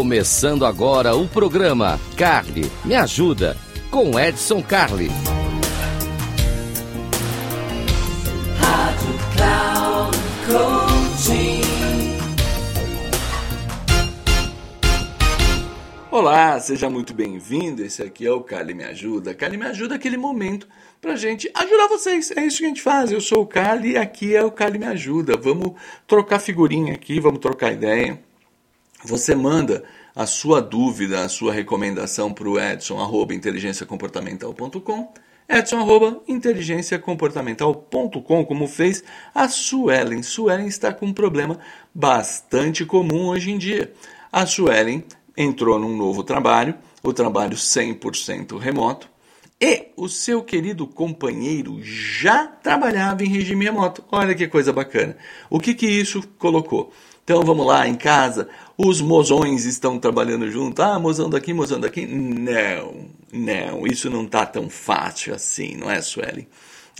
Começando agora o programa Carly Me Ajuda com Edson Carli. Rádio Cloud Coaching. Olá, seja muito bem-vindo. Esse aqui é o Carly Me Ajuda. Carly Me Ajuda é aquele momento pra gente ajudar vocês. É isso que a gente faz. Eu sou o Carly e aqui é o Carly Me Ajuda. Vamos trocar figurinha aqui, vamos trocar ideia. Você manda a sua dúvida, a sua recomendação para o edson, arroba inteligenciacomportamental.com edson, arroba inteligenciacomportamental.com como fez a Suelen. Suelen está com um problema bastante comum hoje em dia. A Suelen entrou num novo trabalho, o trabalho 100% remoto, e o seu querido companheiro já trabalhava em regime remoto. Olha que coisa bacana. O que, que isso colocou? Então vamos lá, em casa, os mozões estão trabalhando junto. Ah, mozão daqui, mozão daqui. Não, não, isso não está tão fácil assim, não é, Suelen?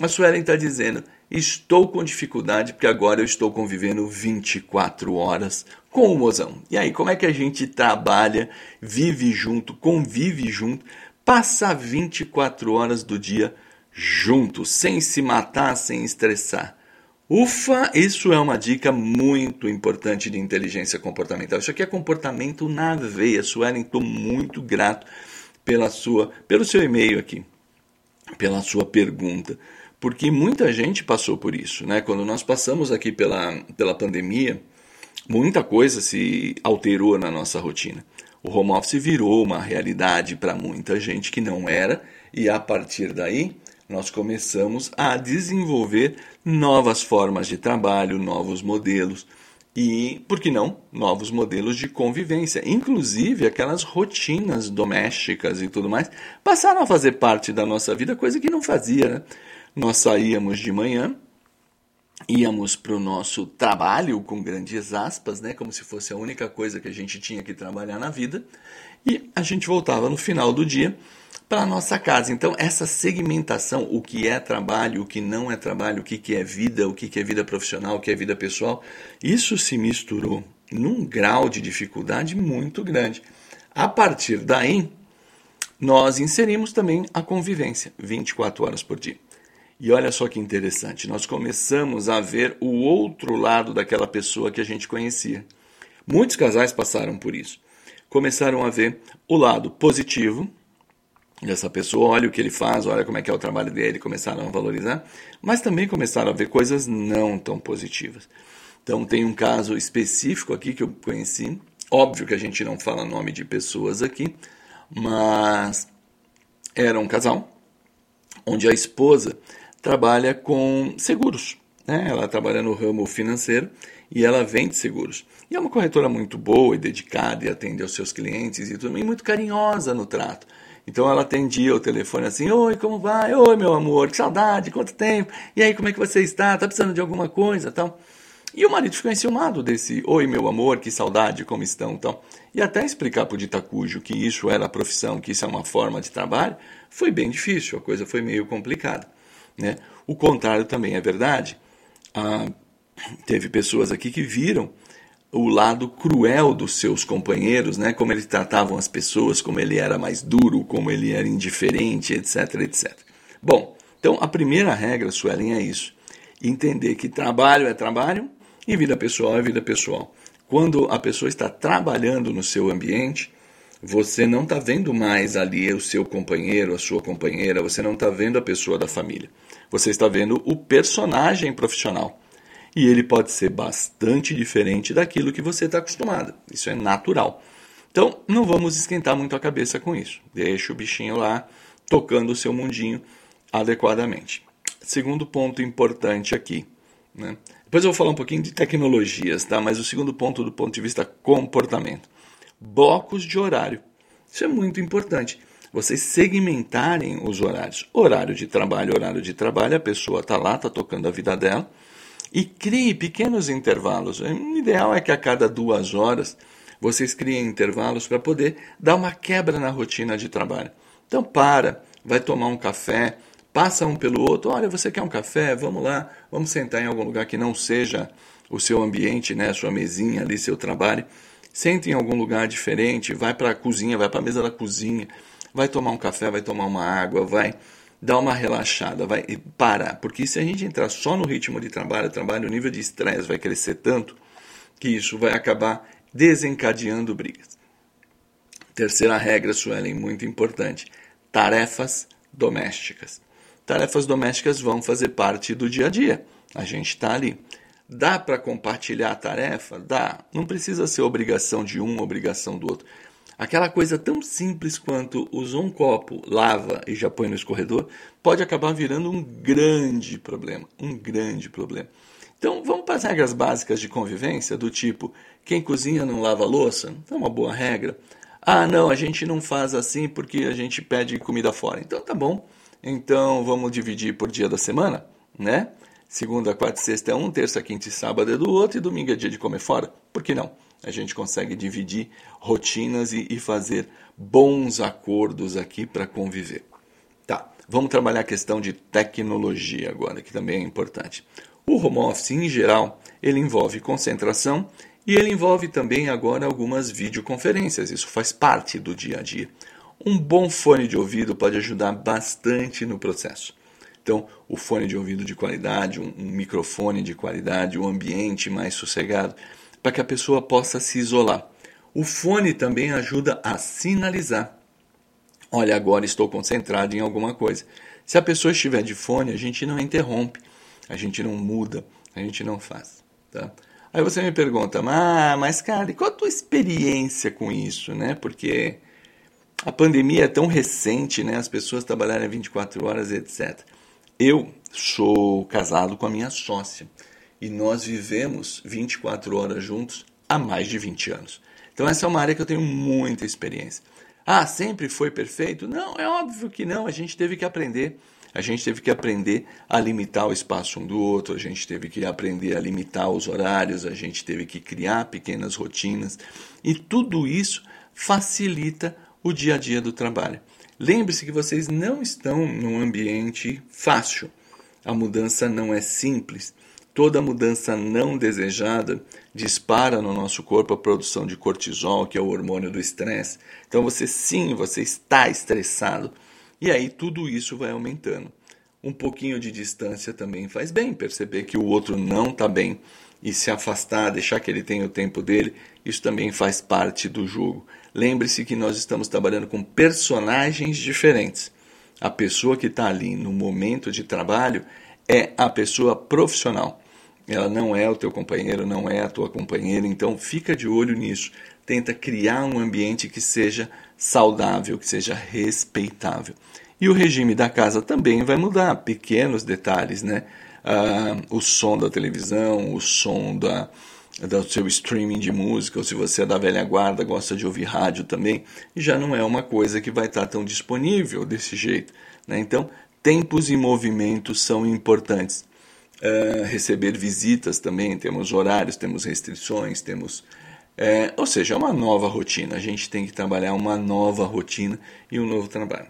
A Suelen está dizendo: estou com dificuldade porque agora eu estou convivendo 24 horas com o mozão. E aí, como é que a gente trabalha, vive junto, convive junto, passa 24 horas do dia junto, sem se matar, sem estressar? Ufa, isso é uma dica muito importante de inteligência comportamental. Isso aqui é comportamento na veia. Suelen, estou muito grato pela sua, pelo seu e-mail aqui, pela sua pergunta, porque muita gente passou por isso, né? Quando nós passamos aqui pela, pela pandemia, muita coisa se alterou na nossa rotina. O home office virou uma realidade para muita gente que não era, e a partir daí nós começamos a desenvolver novas formas de trabalho, novos modelos e, por que não, novos modelos de convivência. Inclusive, aquelas rotinas domésticas e tudo mais passaram a fazer parte da nossa vida, coisa que não fazia. Né? Nós saíamos de manhã, íamos para o nosso trabalho, com grandes aspas, né? como se fosse a única coisa que a gente tinha que trabalhar na vida, e a gente voltava no final do dia para a nossa casa. Então, essa segmentação, o que é trabalho, o que não é trabalho, o que é vida, o que é vida profissional, o que é vida pessoal, isso se misturou num grau de dificuldade muito grande. A partir daí, nós inserimos também a convivência, 24 horas por dia. E olha só que interessante, nós começamos a ver o outro lado daquela pessoa que a gente conhecia. Muitos casais passaram por isso. Começaram a ver o lado positivo, essa pessoa, olha o que ele faz, olha como é que é o trabalho dele, começaram a valorizar, mas também começaram a ver coisas não tão positivas. Então tem um caso específico aqui que eu conheci, óbvio que a gente não fala nome de pessoas aqui, mas era um casal onde a esposa trabalha com seguros, né? Ela trabalha no ramo financeiro e ela vende seguros. E é uma corretora muito boa e dedicada e atende aos seus clientes e também muito carinhosa no trato. Então ela atendia o telefone assim: Oi, como vai? Oi, meu amor, que saudade, quanto tempo? E aí, como é que você está? Tá precisando de alguma coisa? Tal. E o marido ficou enciumado desse Oi, meu amor, que saudade, como estão? Tal. E até explicar para o Ditacujo que isso era a profissão, que isso é uma forma de trabalho, foi bem difícil, a coisa foi meio complicada. Né? O contrário também é verdade. Ah, teve pessoas aqui que viram o lado cruel dos seus companheiros, né? Como eles tratavam as pessoas, como ele era mais duro, como ele era indiferente, etc, etc. Bom, então a primeira regra, Suelen, é isso. Entender que trabalho é trabalho e vida pessoal é vida pessoal. Quando a pessoa está trabalhando no seu ambiente, você não está vendo mais ali o seu companheiro, a sua companheira, você não está vendo a pessoa da família. Você está vendo o personagem profissional e ele pode ser bastante diferente daquilo que você está acostumado. Isso é natural. Então, não vamos esquentar muito a cabeça com isso. Deixa o bichinho lá tocando o seu mundinho adequadamente. Segundo ponto importante aqui. Né? Depois eu vou falar um pouquinho de tecnologias, tá? mas o segundo ponto do ponto de vista comportamento. Blocos de horário. Isso é muito importante. Vocês segmentarem os horários. Horário de trabalho, horário de trabalho, a pessoa está lá, está tocando a vida dela e crie pequenos intervalos. O ideal é que a cada duas horas vocês criem intervalos para poder dar uma quebra na rotina de trabalho. Então para, vai tomar um café, passa um pelo outro. Olha, você quer um café? Vamos lá, vamos sentar em algum lugar que não seja o seu ambiente, né, a sua mesinha ali, seu trabalho. Senta em algum lugar diferente, vai para a cozinha, vai para a mesa da cozinha, vai tomar um café, vai tomar uma água, vai dar uma relaxada, vai parar. Porque se a gente entrar só no ritmo de trabalho, trabalho, o nível de estresse vai crescer tanto que isso vai acabar desencadeando brigas. Terceira regra, Suelen, muito importante: tarefas domésticas. Tarefas domésticas vão fazer parte do dia a dia. A gente está ali. Dá para compartilhar a tarefa? Dá. Não precisa ser obrigação de um, obrigação do outro. Aquela coisa tão simples quanto usou um copo, lava e já põe no escorredor, pode acabar virando um grande problema. Um grande problema. Então vamos para as regras básicas de convivência, do tipo: quem cozinha não lava louça? É uma boa regra. Ah, não, a gente não faz assim porque a gente pede comida fora. Então tá bom. Então vamos dividir por dia da semana, né? Segunda, quarta e sexta é um, terça, quinta e sábado é do outro e domingo é dia de comer fora. Por que não? A gente consegue dividir rotinas e, e fazer bons acordos aqui para conviver. Tá, vamos trabalhar a questão de tecnologia agora, que também é importante. O home office, em geral, ele envolve concentração e ele envolve também agora algumas videoconferências. Isso faz parte do dia a dia. Um bom fone de ouvido pode ajudar bastante no processo. Então, o fone de ouvido de qualidade, um, um microfone de qualidade, um ambiente mais sossegado, para que a pessoa possa se isolar. O fone também ajuda a sinalizar. Olha, agora estou concentrado em alguma coisa. Se a pessoa estiver de fone, a gente não interrompe, a gente não muda, a gente não faz. Tá? Aí você me pergunta, mas cara, e qual a tua experiência com isso, né? Porque a pandemia é tão recente, né? As pessoas trabalharem 24 horas, etc. Eu sou casado com a minha sócia e nós vivemos 24 horas juntos há mais de 20 anos. Então essa é uma área que eu tenho muita experiência. Ah, sempre foi perfeito? Não, é óbvio que não, a gente teve que aprender. A gente teve que aprender a limitar o espaço um do outro, a gente teve que aprender a limitar os horários, a gente teve que criar pequenas rotinas e tudo isso facilita o dia a dia do trabalho. Lembre-se que vocês não estão num ambiente fácil. A mudança não é simples. Toda mudança não desejada dispara no nosso corpo a produção de cortisol, que é o hormônio do estresse. Então você sim, você está estressado. E aí tudo isso vai aumentando. Um pouquinho de distância também faz bem, perceber que o outro não está bem e se afastar, deixar que ele tenha o tempo dele, isso também faz parte do jogo. Lembre-se que nós estamos trabalhando com personagens diferentes. A pessoa que está ali no momento de trabalho é a pessoa profissional. Ela não é o teu companheiro, não é a tua companheira, então fica de olho nisso. Tenta criar um ambiente que seja saudável, que seja respeitável. E o regime da casa também vai mudar, pequenos detalhes, né? Ah, o som da televisão, o som da, do seu streaming de música, ou se você é da velha guarda, gosta de ouvir rádio também, já não é uma coisa que vai estar tão disponível desse jeito. Né? Então, tempos e movimentos são importantes. Uh, receber visitas também, temos horários, temos restrições, temos. É, ou seja, é uma nova rotina. A gente tem que trabalhar uma nova rotina e um novo trabalho.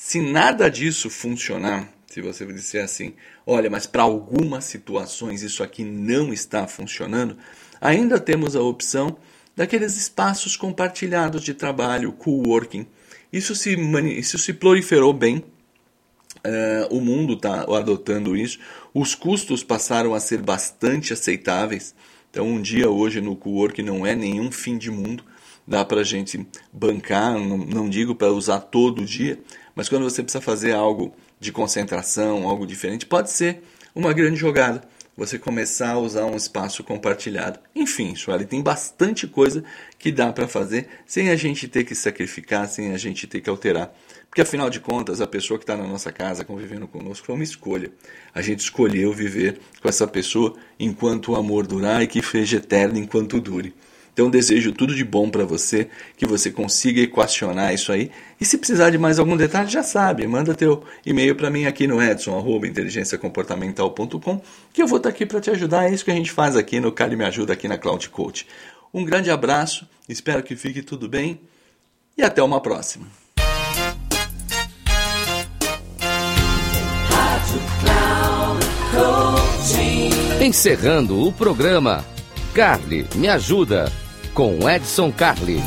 Se nada disso funcionar, se você disser assim, olha, mas para algumas situações isso aqui não está funcionando, ainda temos a opção daqueles espaços compartilhados de trabalho, coworking. Isso se, isso se proliferou bem, uh, o mundo está adotando isso, os custos passaram a ser bastante aceitáveis. Então, um dia hoje no coworking não é nenhum fim de mundo, dá para a gente bancar, não, não digo para usar todo dia, mas quando você precisa fazer algo de concentração, algo diferente, pode ser uma grande jogada você começar a usar um espaço compartilhado. Enfim, Sueli, tem bastante coisa que dá para fazer sem a gente ter que sacrificar, sem a gente ter que alterar. Porque afinal de contas, a pessoa que está na nossa casa convivendo conosco foi uma escolha. A gente escolheu viver com essa pessoa enquanto o amor durar e que seja eterno enquanto dure. Então desejo tudo de bom para você, que você consiga equacionar isso aí. E se precisar de mais algum detalhe, já sabe, manda teu e-mail para mim aqui no edson@inteligenciacomportamental.com, que eu vou estar tá aqui para te ajudar. É isso que a gente faz aqui no Cali Me Ajuda aqui na Cloud Coach. Um grande abraço, espero que fique tudo bem e até uma próxima. Encerrando o programa, Carly Me Ajuda com Edson Carli.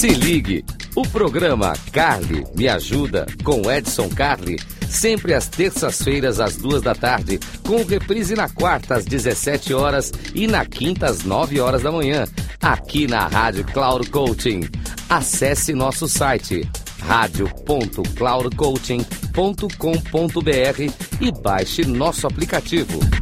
Se ligue, o programa Carly Me Ajuda com Edson Carli, sempre às terças-feiras às duas da tarde, com reprise na quarta às 17 horas e na quinta às 9 horas da manhã, aqui na Rádio Cloud Coaching. Acesse nosso site radio.cloudcoaching.com.br e baixe nosso aplicativo.